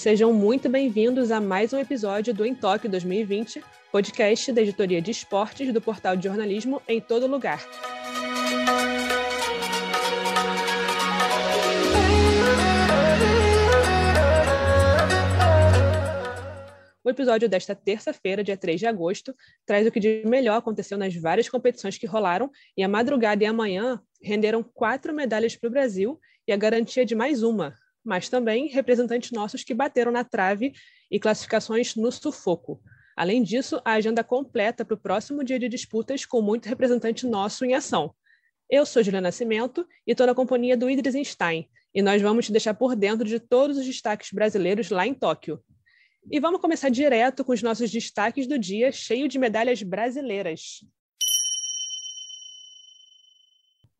sejam muito bem-vindos a mais um episódio do Em Tóquio 2020, podcast da editoria de esportes do portal de jornalismo em todo lugar. O episódio desta terça-feira, dia 3 de agosto, traz o que de melhor aconteceu nas várias competições que rolaram e a madrugada e amanhã renderam quatro medalhas para o Brasil e a garantia de mais uma, mas também representantes nossos que bateram na trave e classificações no sufoco. Além disso, a agenda completa para o próximo dia de disputas com muito representante nosso em ação. Eu sou Juliana Nascimento e estou na companhia do Idris Einstein, e nós vamos te deixar por dentro de todos os destaques brasileiros lá em Tóquio. E vamos começar direto com os nossos destaques do dia, cheio de medalhas brasileiras.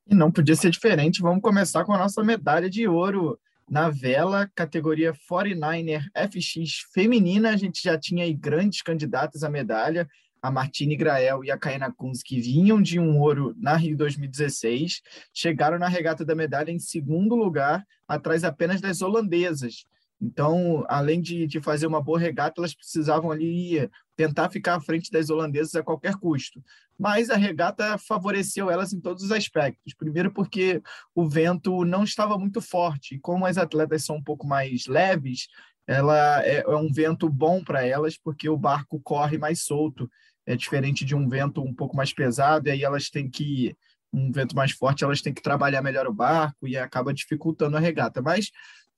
E não podia ser diferente, vamos começar com a nossa medalha de ouro na vela, categoria 49er FX feminina, a gente já tinha aí grandes candidatas à medalha, a Martine Grael e a Kaena Kunz, que vinham de um ouro na Rio 2016, chegaram na regata da medalha em segundo lugar, atrás apenas das holandesas. Então, além de, de fazer uma boa regata, elas precisavam ali tentar ficar à frente das holandesas a qualquer custo. Mas a regata favoreceu elas em todos os aspectos. Primeiro, porque o vento não estava muito forte, e como as atletas são um pouco mais leves, ela é, é um vento bom para elas, porque o barco corre mais solto. É diferente de um vento um pouco mais pesado, e aí elas têm que um vento mais forte, elas têm que trabalhar melhor o barco e acaba dificultando a regata. Mas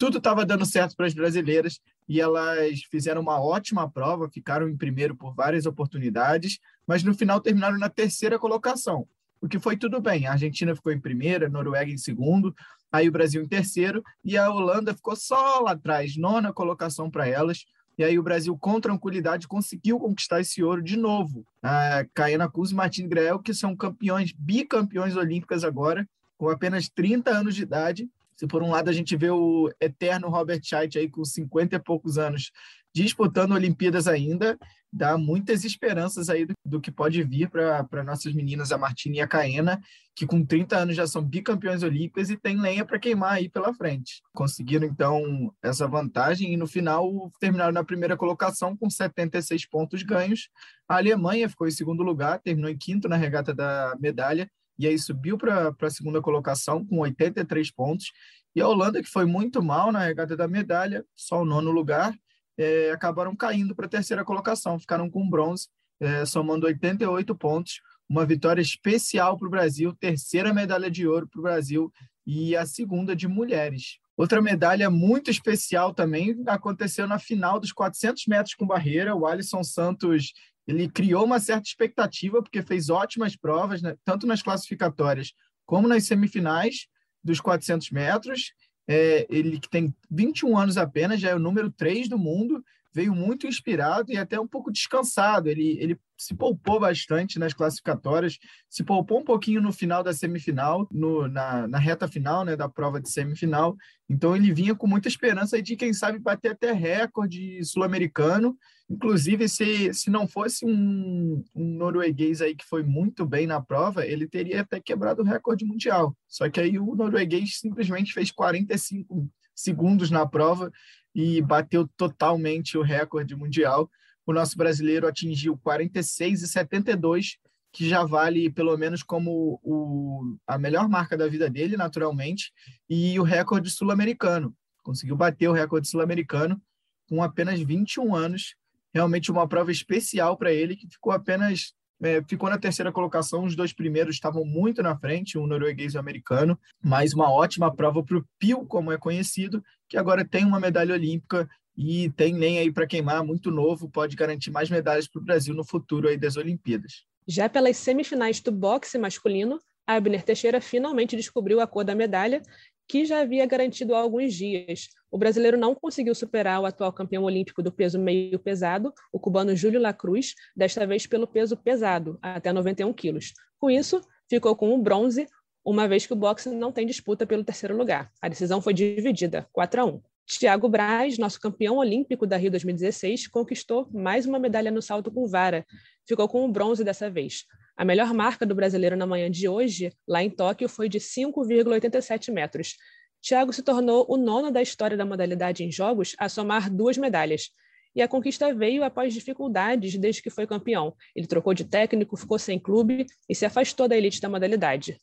tudo estava dando certo para as brasileiras e elas fizeram uma ótima prova, ficaram em primeiro por várias oportunidades, mas no final terminaram na terceira colocação, o que foi tudo bem. A Argentina ficou em primeira, a Noruega em segundo, aí o Brasil em terceiro e a Holanda ficou só lá atrás, nona colocação para elas. E aí o Brasil, com tranquilidade, conseguiu conquistar esse ouro de novo. A Caena Cruz e Martin Greel, que são campeões, bicampeões olímpicas agora, com apenas 30 anos de idade, se por um lado a gente vê o eterno Robert Scheidt aí com 50 e poucos anos disputando Olimpíadas ainda, dá muitas esperanças aí do, do que pode vir para nossas meninas, a Martina e a Caena, que com 30 anos já são bicampeões olímpicas e tem lenha para queimar aí pela frente. Conseguiram então essa vantagem e no final terminaram na primeira colocação com 76 pontos ganhos. A Alemanha ficou em segundo lugar, terminou em quinto na regata da medalha e aí subiu para a segunda colocação com 83 pontos. E a Holanda, que foi muito mal na regata da medalha, só o nono lugar, é, acabaram caindo para a terceira colocação, ficaram com bronze, é, somando 88 pontos. Uma vitória especial para o Brasil, terceira medalha de ouro para o Brasil e a segunda de mulheres. Outra medalha muito especial também aconteceu na final dos 400 metros com barreira. O Alisson Santos ele criou uma certa expectativa, porque fez ótimas provas, né, tanto nas classificatórias como nas semifinais dos 400 metros. É, ele que tem 21 anos apenas, já é o número 3 do mundo, veio muito inspirado e até um pouco descansado. Ele, ele se poupou bastante nas classificatórias, se poupou um pouquinho no final da semifinal, no, na, na reta final né, da prova de semifinal. Então ele vinha com muita esperança de, quem sabe, bater até recorde sul-americano. Inclusive, se, se não fosse um, um norueguês aí que foi muito bem na prova, ele teria até quebrado o recorde mundial. Só que aí o norueguês simplesmente fez 45 segundos na prova e bateu totalmente o recorde mundial. O nosso brasileiro atingiu 46,72, que já vale pelo menos como o, a melhor marca da vida dele, naturalmente, e o recorde sul-americano. Conseguiu bater o recorde sul-americano com apenas 21 anos. Realmente uma prova especial para ele, que ficou apenas é, ficou na terceira colocação. Os dois primeiros estavam muito na frente, um norueguês e um americano. Mais uma ótima prova para o Pio, como é conhecido, que agora tem uma medalha olímpica e tem nem aí para queimar, muito novo, pode garantir mais medalhas para o Brasil no futuro aí das Olimpíadas. Já pelas semifinais do boxe masculino, Abner Teixeira finalmente descobriu a cor da medalha que já havia garantido há alguns dias. O brasileiro não conseguiu superar o atual campeão olímpico do peso meio pesado, o cubano Júlio Lacruz, desta vez pelo peso pesado, até 91 quilos. Com isso, ficou com o bronze, uma vez que o boxe não tem disputa pelo terceiro lugar. A decisão foi dividida, 4 a 1. Tiago Braz, nosso campeão olímpico da Rio 2016, conquistou mais uma medalha no salto com vara. Ficou com o bronze dessa vez. A melhor marca do brasileiro na manhã de hoje, lá em Tóquio, foi de 5,87 metros. Thiago se tornou o nono da história da modalidade em jogos a somar duas medalhas. E a conquista veio após dificuldades desde que foi campeão. Ele trocou de técnico, ficou sem clube e se afastou da elite da modalidade.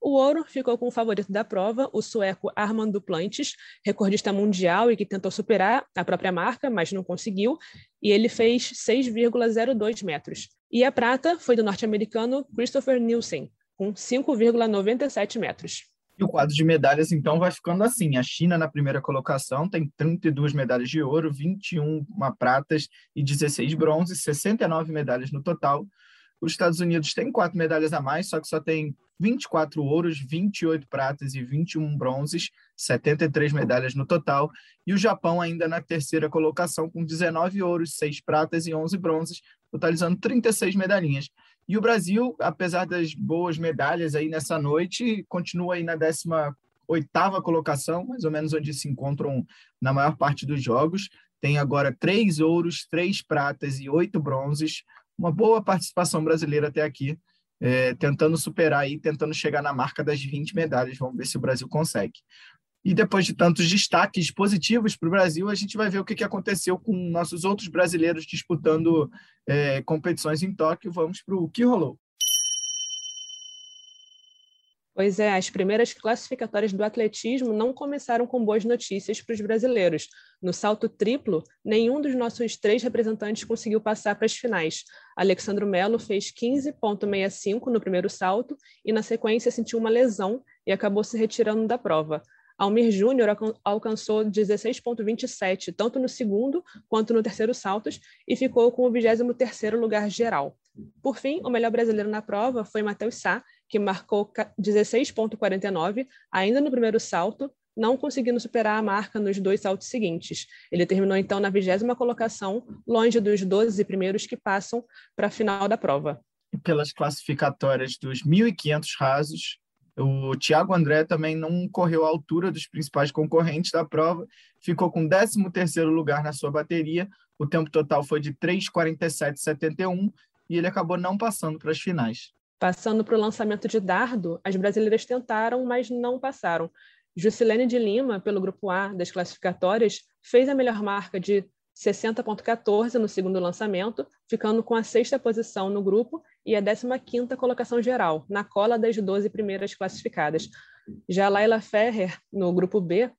O ouro ficou com o favorito da prova, o sueco Armand Duplantis, recordista mundial e que tentou superar a própria marca, mas não conseguiu, e ele fez 6,02 metros. E a prata foi do norte-americano Christopher Nielsen, com 5,97 metros. E o quadro de medalhas, então, vai ficando assim. A China, na primeira colocação, tem 32 medalhas de ouro, 21 pratas e 16 bronzes, 69 medalhas no total. Os Estados Unidos têm quatro medalhas a mais, só que só tem 24 ouros, 28 pratas e 21 bronzes, 73 medalhas no total. E o Japão ainda na terceira colocação, com 19 ouros, 6 pratas e 11 bronzes, totalizando 36 medalhinhas. E o Brasil, apesar das boas medalhas aí nessa noite, continua aí na 18 oitava colocação, mais ou menos onde se encontram na maior parte dos jogos. Tem agora três ouros, três pratas e oito bronzes. Uma boa participação brasileira até aqui, é, tentando superar aí, tentando chegar na marca das 20 medalhas. Vamos ver se o Brasil consegue. E depois de tantos destaques positivos para o Brasil, a gente vai ver o que, que aconteceu com nossos outros brasileiros disputando é, competições em Tóquio. Vamos para o que rolou. Pois é, as primeiras classificatórias do atletismo não começaram com boas notícias para os brasileiros. No salto triplo, nenhum dos nossos três representantes conseguiu passar para as finais. Alexandro Melo fez 15,65 no primeiro salto e, na sequência, sentiu uma lesão e acabou se retirando da prova. Almir Júnior alcançou 16,27, tanto no segundo quanto no terceiro saltos, e ficou com o 23º lugar geral. Por fim, o melhor brasileiro na prova foi Matheus Sá, que marcou 16,49, ainda no primeiro salto, não conseguindo superar a marca nos dois saltos seguintes. Ele terminou então na vigésima colocação, longe dos 12 primeiros que passam para a final da prova. Pelas classificatórias dos 1.500 rasos, o Thiago André também não correu à altura dos principais concorrentes da prova, ficou com 13º lugar na sua bateria, o tempo total foi de 3:47:71 e ele acabou não passando para as finais. Passando para o lançamento de dardo, as brasileiras tentaram, mas não passaram. Juscelene de Lima, pelo grupo A das classificatórias, fez a melhor marca de 60,14 no segundo lançamento, ficando com a sexta posição no grupo e a 15ª colocação geral, na cola das 12 primeiras classificadas. Já Laila Ferrer, no grupo B,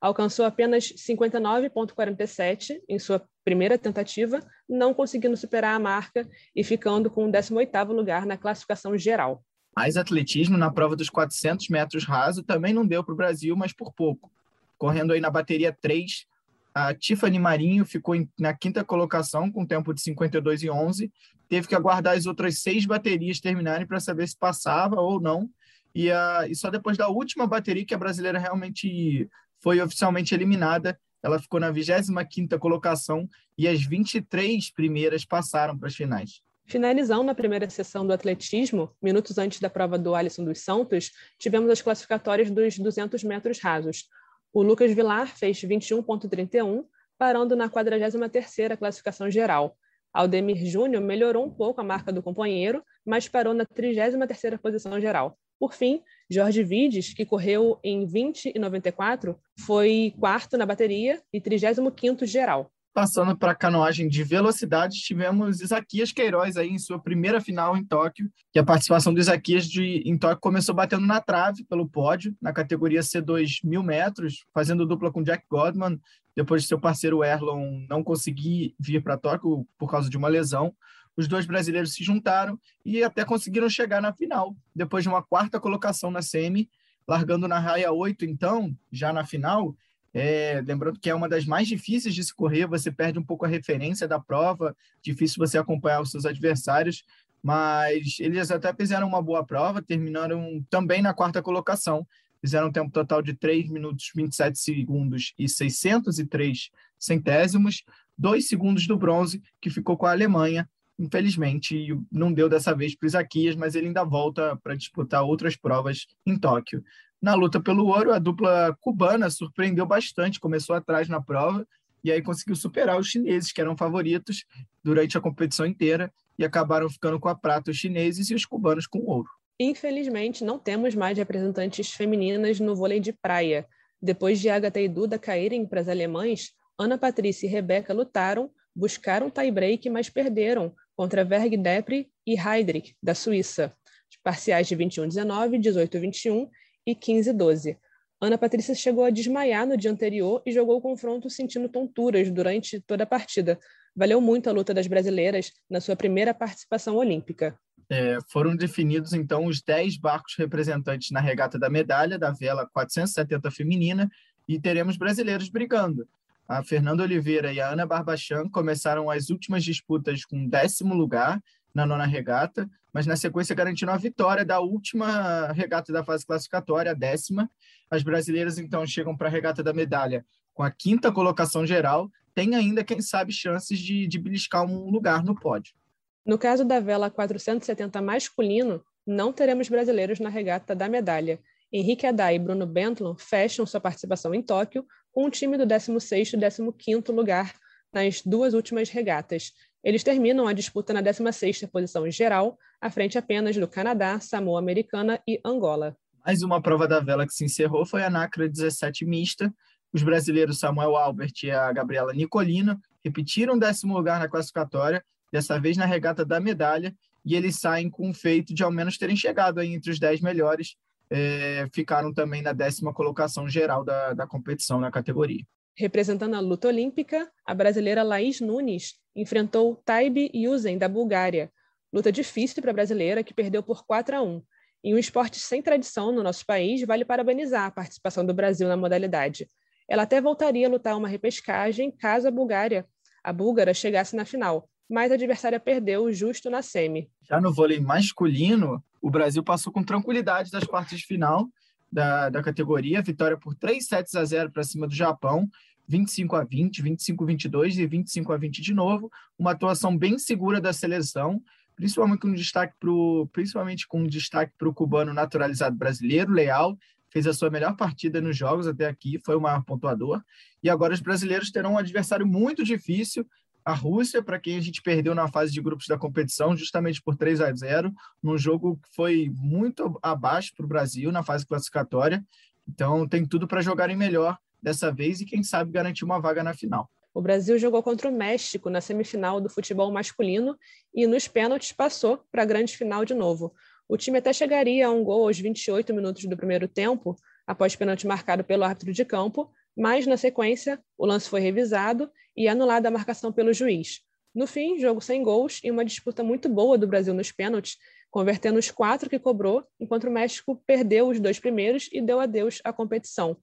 alcançou apenas 59,47 em sua primeira tentativa, não conseguindo superar a marca e ficando com o 18º lugar na classificação geral. Mais atletismo na prova dos 400 metros raso também não deu para o Brasil, mas por pouco. Correndo aí na bateria 3, a Tiffany Marinho ficou na quinta colocação com tempo de 52 e 11. Teve que aguardar as outras seis baterias terminarem para saber se passava ou não. E, a, e só depois da última bateria que a brasileira realmente foi oficialmente eliminada, ela ficou na 25ª colocação e as 23 primeiras passaram para as finais. Finalizando na primeira sessão do atletismo, minutos antes da prova do Alisson dos Santos, tivemos as classificatórias dos 200 metros rasos. O Lucas Vilar fez 21,31, parando na 43ª classificação geral. Aldemir Júnior melhorou um pouco a marca do companheiro, mas parou na 33ª posição geral. Por fim, Jorge Vides, que correu em 20 e 94, foi quarto na bateria e 35º geral. Passando para a canoagem de velocidade, tivemos Isaquias Queiroz aí em sua primeira final em Tóquio, que a participação do Isaquias de, em Tóquio começou batendo na trave pelo pódio, na categoria C2 mil metros, fazendo dupla com Jack Godman, depois de seu parceiro Erlon não conseguir vir para Tóquio por causa de uma lesão. Os dois brasileiros se juntaram e até conseguiram chegar na final, depois de uma quarta colocação na semi, largando na raia 8, então, já na final, é, lembrando que é uma das mais difíceis de se correr, você perde um pouco a referência da prova, difícil você acompanhar os seus adversários, mas eles até fizeram uma boa prova, terminaram também na quarta colocação, fizeram um tempo total de 3 minutos 27 segundos e 603 centésimos, dois segundos do bronze, que ficou com a Alemanha. Infelizmente, não deu dessa vez para o Isaquias, mas ele ainda volta para disputar outras provas em Tóquio. Na luta pelo ouro, a dupla cubana surpreendeu bastante, começou atrás na prova e aí conseguiu superar os chineses, que eram favoritos durante a competição inteira, e acabaram ficando com a prata os chineses e os cubanos com o ouro. Infelizmente, não temos mais representantes femininas no vôlei de praia. Depois de Agatha e Duda caírem para as alemães, Ana Patrícia e Rebeca lutaram, buscaram tie-break, mas perderam contra Verg Depre e Heydrich, da Suíça, parciais de 21-19, 18-21 e 15-12. Ana Patrícia chegou a desmaiar no dia anterior e jogou o confronto sentindo tonturas durante toda a partida. Valeu muito a luta das brasileiras na sua primeira participação olímpica. É, foram definidos, então, os 10 barcos representantes na regata da medalha da vela 470 feminina e teremos brasileiros brigando. A Fernanda Oliveira e a Ana Barbachan começaram as últimas disputas com décimo lugar na nona regata, mas na sequência garantiram a vitória da última regata da fase classificatória, a décima. As brasileiras, então, chegam para a regata da medalha com a quinta colocação geral, tem ainda, quem sabe, chances de, de beliscar um lugar no pódio. No caso da vela 470 masculino, não teremos brasileiros na regata da medalha. Henrique Adai e Bruno Bentlon fecham sua participação em Tóquio com o time do 16º e 15º lugar nas duas últimas regatas, eles terminam a disputa na 16ª posição geral, à frente apenas do Canadá, Samoa Americana e Angola. Mais uma prova da vela que se encerrou foi a NACRA 17 mista. Os brasileiros Samuel Albert e a Gabriela Nicolino repetiram o décimo lugar na classificatória, dessa vez na regata da medalha, e eles saem com o feito de ao menos terem chegado entre os 10 melhores. É, ficaram também na décima colocação geral da, da competição na categoria. Representando a luta olímpica, a brasileira Laís Nunes enfrentou Taibi Yuzen, da Bulgária. Luta difícil para a brasileira, que perdeu por 4 a 1. Em um esporte sem tradição no nosso país, vale parabenizar a participação do Brasil na modalidade. Ela até voltaria a lutar uma repescagem caso a Bulgária, a búlgara, chegasse na final, mas a adversária perdeu justo na semi. Já no vôlei masculino, o Brasil passou com tranquilidade das quartas de final da, da categoria, vitória por 3 sets a 0 para cima do Japão, 25 a 20, 25 a 22 e 25 a 20 de novo, uma atuação bem segura da seleção, principalmente com destaque pro, principalmente com destaque para o cubano naturalizado brasileiro, Leal, fez a sua melhor partida nos jogos até aqui, foi o maior pontuador. E agora os brasileiros terão um adversário muito difícil, a Rússia, para quem a gente perdeu na fase de grupos da competição, justamente por 3 a 0, num jogo que foi muito abaixo para o Brasil na fase classificatória. Então, tem tudo para jogarem melhor dessa vez e, quem sabe, garantir uma vaga na final. O Brasil jogou contra o México na semifinal do futebol masculino e nos pênaltis passou para a grande final de novo. O time até chegaria a um gol aos 28 minutos do primeiro tempo, após pênalti marcado pelo árbitro de campo, mas na sequência o lance foi revisado e anulada a marcação pelo juiz. No fim, jogo sem gols e uma disputa muito boa do Brasil nos pênaltis, convertendo os quatro que cobrou, enquanto o México perdeu os dois primeiros e deu adeus à competição.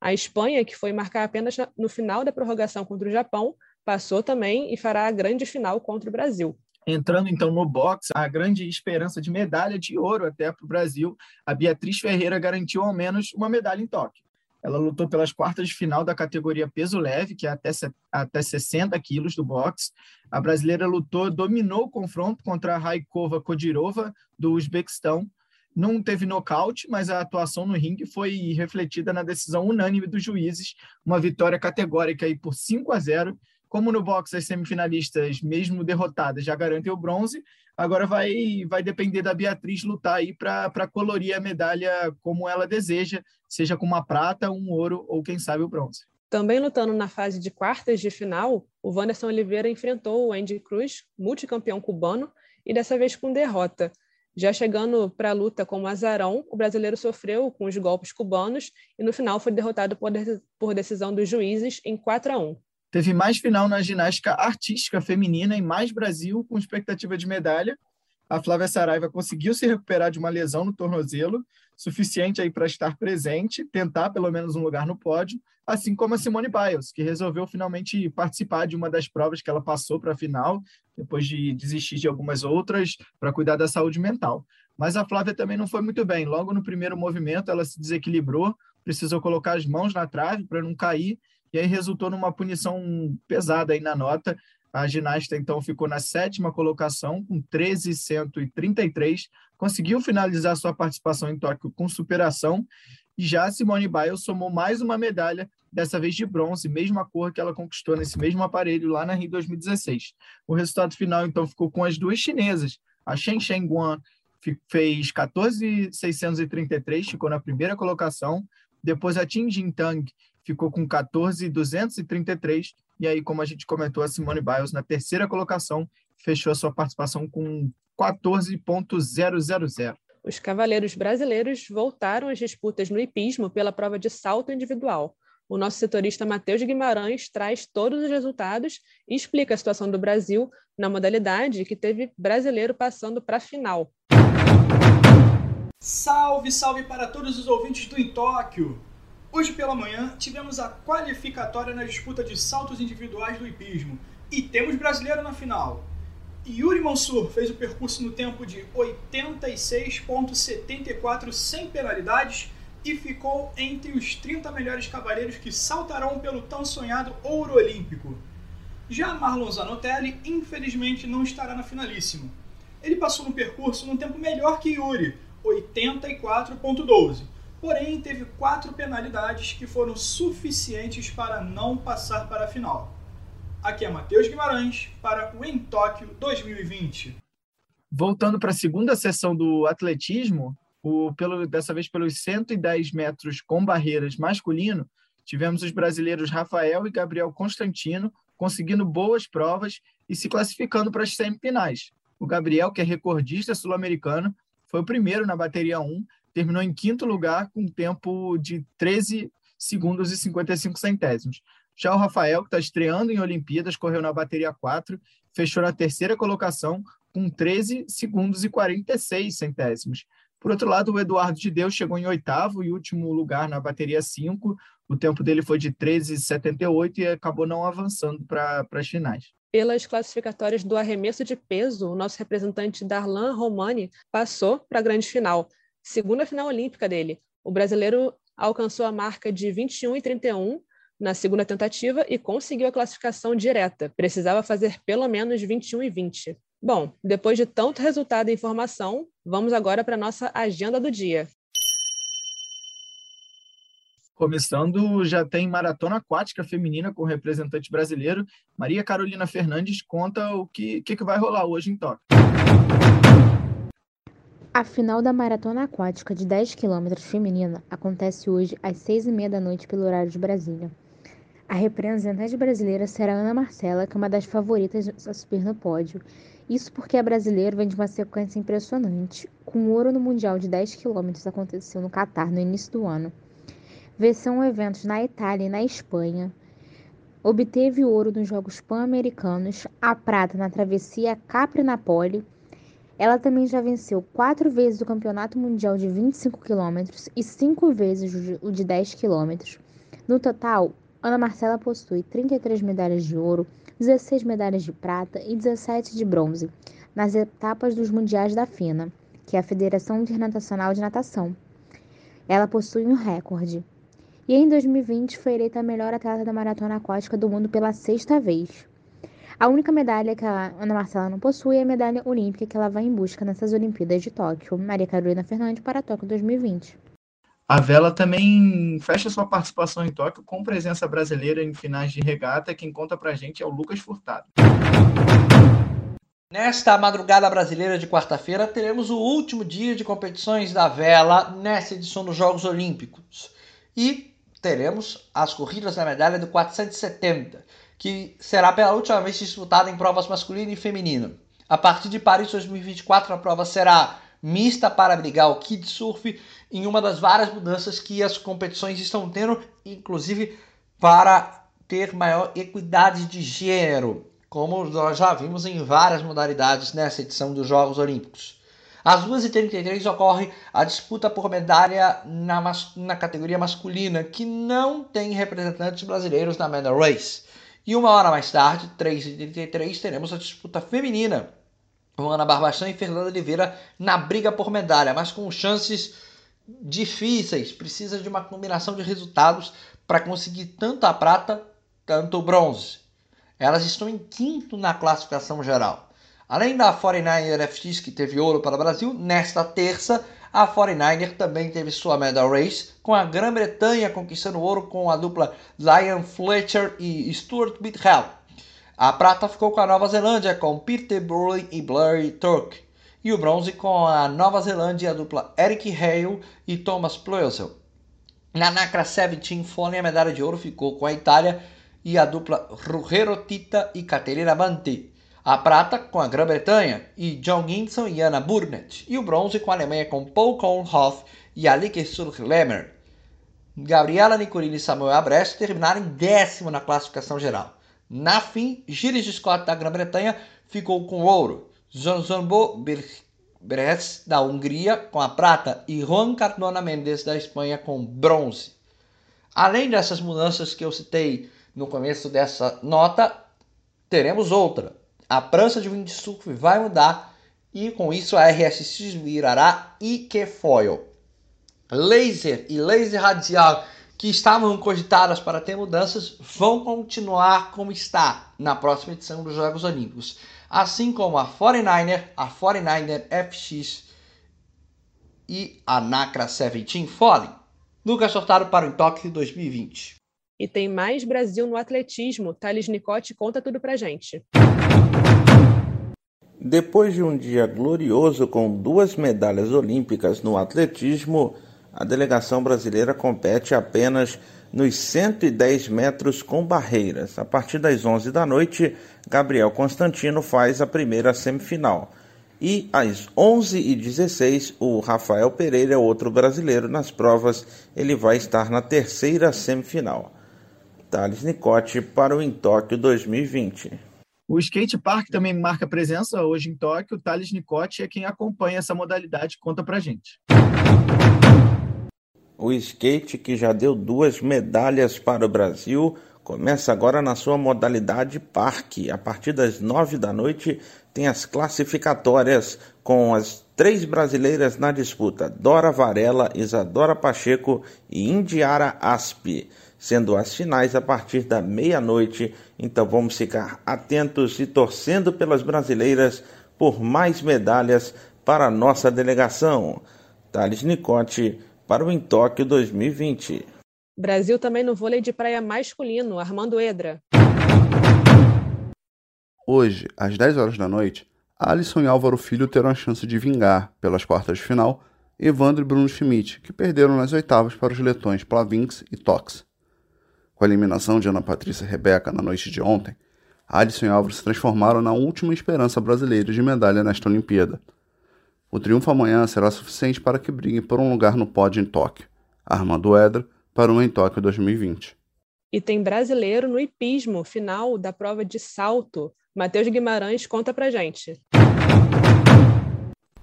A Espanha, que foi marcar apenas no final da prorrogação contra o Japão, passou também e fará a grande final contra o Brasil. Entrando então no boxe, a grande esperança de medalha de ouro até para o Brasil, a Beatriz Ferreira garantiu ao menos uma medalha em Tóquio. Ela lutou pelas quartas de final da categoria peso leve, que é até, até 60 quilos do boxe. A brasileira lutou, dominou o confronto contra a Raikova Kodirova, do Uzbequistão. Não teve nocaute, mas a atuação no ringue foi refletida na decisão unânime dos juízes, uma vitória categórica aí por 5 a 0 como no boxe as semifinalistas, mesmo derrotadas, já garantem o bronze, agora vai, vai depender da Beatriz lutar aí para colorir a medalha como ela deseja, seja com uma prata, um ouro ou quem sabe o bronze. Também lutando na fase de quartas de final, o Wanderson Oliveira enfrentou o Andy Cruz, multicampeão cubano, e dessa vez com derrota. Já chegando para a luta como azarão, o brasileiro sofreu com os golpes cubanos e no final foi derrotado por decisão dos juízes em 4 a 1. Teve mais final na ginástica artística feminina e mais Brasil com expectativa de medalha. A Flávia Saraiva conseguiu se recuperar de uma lesão no tornozelo, suficiente aí para estar presente, tentar pelo menos um lugar no pódio, assim como a Simone Biles, que resolveu finalmente participar de uma das provas que ela passou para a final, depois de desistir de algumas outras para cuidar da saúde mental. Mas a Flávia também não foi muito bem. Logo no primeiro movimento, ela se desequilibrou, precisou colocar as mãos na trave para não cair e aí resultou numa punição pesada aí na nota. A ginasta, então, ficou na sétima colocação, com 13,133, conseguiu finalizar sua participação em Tóquio com superação, e já Simone Biles somou mais uma medalha, dessa vez de bronze, mesma cor que ela conquistou nesse mesmo aparelho lá na Rio 2016. O resultado final, então, ficou com as duas chinesas. A Shen Shenguan fez 14,633, ficou na primeira colocação, Depois a Tim Jintang ficou com 14,233. E aí, como a gente comentou, a Simone Biles na terceira colocação fechou a sua participação com 14,000. Os cavaleiros brasileiros voltaram às disputas no hipismo pela prova de salto individual. O nosso setorista Matheus Guimarães traz todos os resultados e explica a situação do Brasil na modalidade que teve brasileiro passando para a final. Salve, salve para todos os ouvintes do Em Tóquio! Hoje pela manhã tivemos a qualificatória na disputa de saltos individuais do hipismo e temos brasileiro na final. Yuri Mansur fez o percurso no tempo de 86,74 sem penalidades e ficou entre os 30 melhores cavaleiros que saltarão pelo tão sonhado ouro olímpico. Já Marlon Zanotelli, infelizmente, não estará na finalíssima. Ele passou no percurso num tempo melhor que Yuri, 84,12. Porém, teve quatro penalidades que foram suficientes para não passar para a final. Aqui é Matheus Guimarães para o Em Tóquio 2020. Voltando para a segunda sessão do atletismo, o, pelo, dessa vez pelos 110 metros com barreiras masculino, tivemos os brasileiros Rafael e Gabriel Constantino conseguindo boas provas e se classificando para as semifinais. O Gabriel, que é recordista sul-americano, foi o primeiro na bateria 1, terminou em quinto lugar com um tempo de 13 segundos e 55 centésimos. Já o Rafael, que está estreando em Olimpíadas, correu na bateria 4, fechou na terceira colocação com 13 segundos e 46 centésimos. Por outro lado, o Eduardo de Deus chegou em oitavo e último lugar na bateria 5. O tempo dele foi de 13,78 e acabou não avançando para as finais pelas classificatórias do arremesso de peso, o nosso representante Darlan Romani passou para a grande final, segunda final olímpica dele. O brasileiro alcançou a marca de 21 e 31 na segunda tentativa e conseguiu a classificação direta. Precisava fazer pelo menos 21 e 20. Bom, depois de tanto resultado e informação, vamos agora para a nossa agenda do dia. Começando, já tem maratona aquática feminina com representante brasileiro. Maria Carolina Fernandes conta o que, que, que vai rolar hoje em Tóquio. A final da maratona aquática de 10 km feminina acontece hoje às 6h30 da noite pelo horário de Brasília. A representante brasileira será Ana Marcela, que é uma das favoritas a subir no pódio. Isso porque a brasileira vem de uma sequência impressionante. Com ouro no Mundial de 10 km aconteceu no Catar no início do ano venceu eventos na Itália e na Espanha. Obteve ouro nos Jogos Pan-Americanos, a prata na travessia Capri-Napoli. Ela também já venceu quatro vezes o Campeonato Mundial de 25 km e cinco vezes o de 10 km. No total, Ana Marcela possui 33 medalhas de ouro, 16 medalhas de prata e 17 de bronze nas etapas dos Mundiais da FINA, que é a Federação Internacional de Natação. Ela possui um recorde e em 2020 foi eleita a melhor atleta da maratona aquática do mundo pela sexta vez. A única medalha que a Ana Marcela não possui é a medalha olímpica que ela vai em busca nessas Olimpíadas de Tóquio. Maria Carolina Fernandes para Tóquio 2020. A vela também fecha sua participação em Tóquio com presença brasileira em finais de regata. Quem conta pra gente é o Lucas Furtado. Nesta madrugada brasileira de quarta-feira, teremos o último dia de competições da vela nessa edição dos Jogos Olímpicos. E teremos as corridas da medalha do 470, que será pela última vez disputada em provas masculina e feminina. A partir de Paris 2024, a prova será mista para abrigar o kid surf em uma das várias mudanças que as competições estão tendo, inclusive para ter maior equidade de gênero, como nós já vimos em várias modalidades nessa edição dos Jogos Olímpicos. Às 2h33 ocorre a disputa por medalha na, na categoria masculina, que não tem representantes brasileiros na Medal Race. E uma hora mais tarde, 3h33, teremos a disputa feminina, Ana Barbachã e Fernanda Oliveira na briga por medalha, mas com chances difíceis. Precisa de uma combinação de resultados para conseguir tanto a prata, tanto o bronze. Elas estão em quinto na classificação geral. Além da 49er FX que teve ouro para o Brasil, nesta terça a 49er também teve sua medal race, com a Grã-Bretanha conquistando ouro com a dupla Lion Fletcher e Stuart Bithell. A prata ficou com a Nova Zelândia, com Peter Burley e Blair Turk. E o bronze com a Nova Zelândia, a dupla Eric Hale e Thomas Plösel. Na Nacra 17 Fone, a medalha de ouro ficou com a Itália e a dupla Ruggero Tita e Caterina Banti. A prata com a Grã-Bretanha e John Ginson e Anna Burnett. E o bronze com a Alemanha com Paul Kohlhoff e Alike Surlemmer. Gabriela Nicolini e Samuel Abrecht terminaram em décimo na classificação geral. Na fim, Gilles Scott da Grã-Bretanha ficou com ouro. Zonzonbo Brest da Hungria com a prata e Juan Cardona Mendes da Espanha com bronze. Além dessas mudanças que eu citei no começo dessa nota, teremos outra. A prancha de windsurf vai mudar e com isso a RSX virará Ikefoil. Laser e laser radial que estavam cogitadas para ter mudanças vão continuar como está na próxima edição dos Jogos Olímpicos, assim como a 49er, a 49er FX e a Nacra 17 Fallen. Lucas Sortado para o Tóquio 2020. E tem mais Brasil no atletismo. Thales Nicote conta tudo pra gente. Depois de um dia glorioso com duas medalhas olímpicas no atletismo, a delegação brasileira compete apenas nos 110 metros com barreiras. A partir das 11 da noite, Gabriel Constantino faz a primeira semifinal. E às 11h16, o Rafael Pereira, outro brasileiro nas provas, ele vai estar na terceira semifinal. Thales Nicote para o Em Tóquio 2020. O skate park também marca presença hoje em Tóquio. Thales Nicote é quem acompanha essa modalidade. Conta pra gente. O skate, que já deu duas medalhas para o Brasil, começa agora na sua modalidade parque. A partir das nove da noite tem as classificatórias com as três brasileiras na disputa: Dora Varela, Isadora Pacheco e Indiara Aspe sendo as finais a partir da meia-noite. Então vamos ficar atentos e torcendo pelas brasileiras por mais medalhas para a nossa delegação. Thales Nicote para o Em Tóquio 2020. Brasil também no vôlei de praia masculino, Armando Edra. Hoje, às 10 horas da noite, Alisson e Álvaro Filho terão a chance de vingar, pelas quartas de final, Evandro e Bruno Schmidt, que perderam nas oitavas para os letões Plavinx e Tox. Com a eliminação de Ana Patrícia e Rebeca na noite de ontem, Alisson e Álvaro se transformaram na última esperança brasileira de medalha nesta Olimpíada. O triunfo amanhã será suficiente para que briguem por um lugar no pódio em Tóquio, armando Edra para o em Tóquio 2020. E tem brasileiro no hipismo, final da prova de salto. Matheus Guimarães conta pra gente.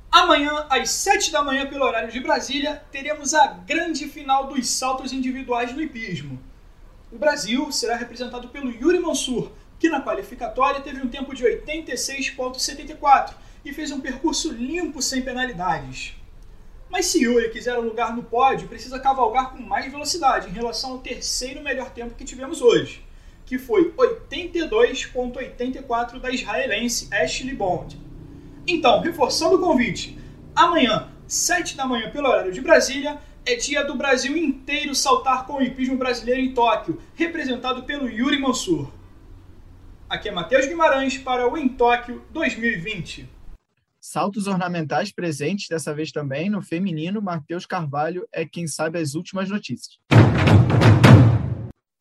Amanhã, às 7 da manhã, pelo horário de Brasília, teremos a grande final dos saltos individuais no hipismo. O Brasil será representado pelo Yuri Mansur, que na qualificatória teve um tempo de 86,74 e fez um percurso limpo sem penalidades. Mas se Yuri quiser um lugar no pódio, precisa cavalgar com mais velocidade em relação ao terceiro melhor tempo que tivemos hoje, que foi 82,84 da israelense Ashley Bond. Então, reforçando o convite, amanhã, 7 da manhã pelo horário de Brasília, é dia do Brasil inteiro saltar com o hipismo brasileiro em Tóquio, representado pelo Yuri Mansur. Aqui é Matheus Guimarães para o Em Tóquio 2020. Saltos ornamentais presentes dessa vez também no feminino. Matheus Carvalho é quem sabe as últimas notícias.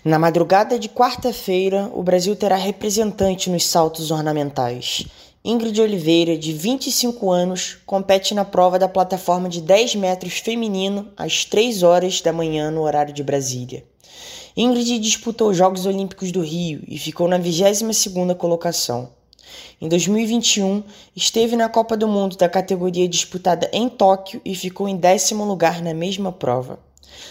Na madrugada de quarta-feira, o Brasil terá representante nos saltos ornamentais. Ingrid Oliveira, de 25 anos, compete na prova da plataforma de 10 metros feminino às 3 horas da manhã no horário de Brasília. Ingrid disputou os Jogos Olímpicos do Rio e ficou na 22ª colocação. Em 2021, esteve na Copa do Mundo da categoria disputada em Tóquio e ficou em décimo lugar na mesma prova.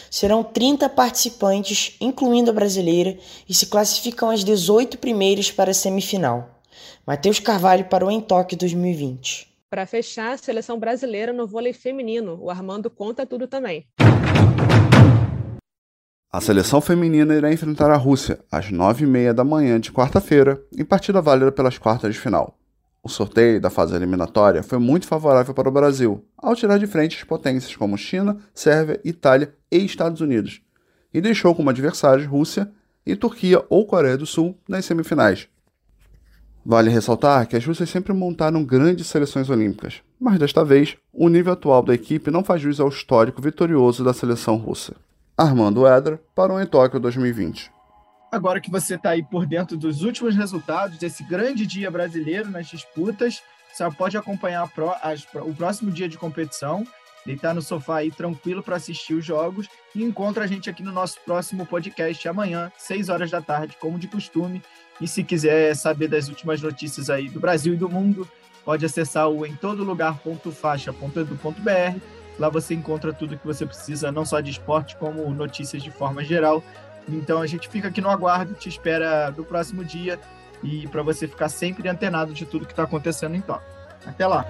Serão 30 participantes, incluindo a brasileira, e se classificam as 18 primeiras para a semifinal. Matheus Carvalho para o Em Toque 2020. Para fechar, a seleção brasileira no vôlei feminino. O Armando conta tudo também. A seleção feminina irá enfrentar a Rússia às 9h30 da manhã de quarta-feira, em partida válida pelas quartas de final. O sorteio da fase eliminatória foi muito favorável para o Brasil, ao tirar de frente as potências como China, Sérvia, Itália e Estados Unidos, e deixou como adversários Rússia e Turquia ou Coreia do Sul nas semifinais. Vale ressaltar que as russas sempre montaram grandes seleções olímpicas, mas desta vez o nível atual da equipe não faz jus ao histórico vitorioso da seleção russa. Armando Edra para o Em Tóquio 2020. Agora que você está aí por dentro dos últimos resultados desse grande dia brasileiro nas disputas, você pode acompanhar o próximo dia de competição, deitar no sofá aí tranquilo para assistir os jogos e encontra a gente aqui no nosso próximo podcast amanhã, 6 horas da tarde, como de costume. E se quiser saber das últimas notícias aí do Brasil e do mundo, pode acessar o em todo lugar.faixa.edu.br. Lá você encontra tudo que você precisa, não só de esporte, como notícias de forma geral. Então a gente fica aqui no aguardo, te espera no próximo dia e para você ficar sempre antenado de tudo que está acontecendo em Tóquio. Até lá!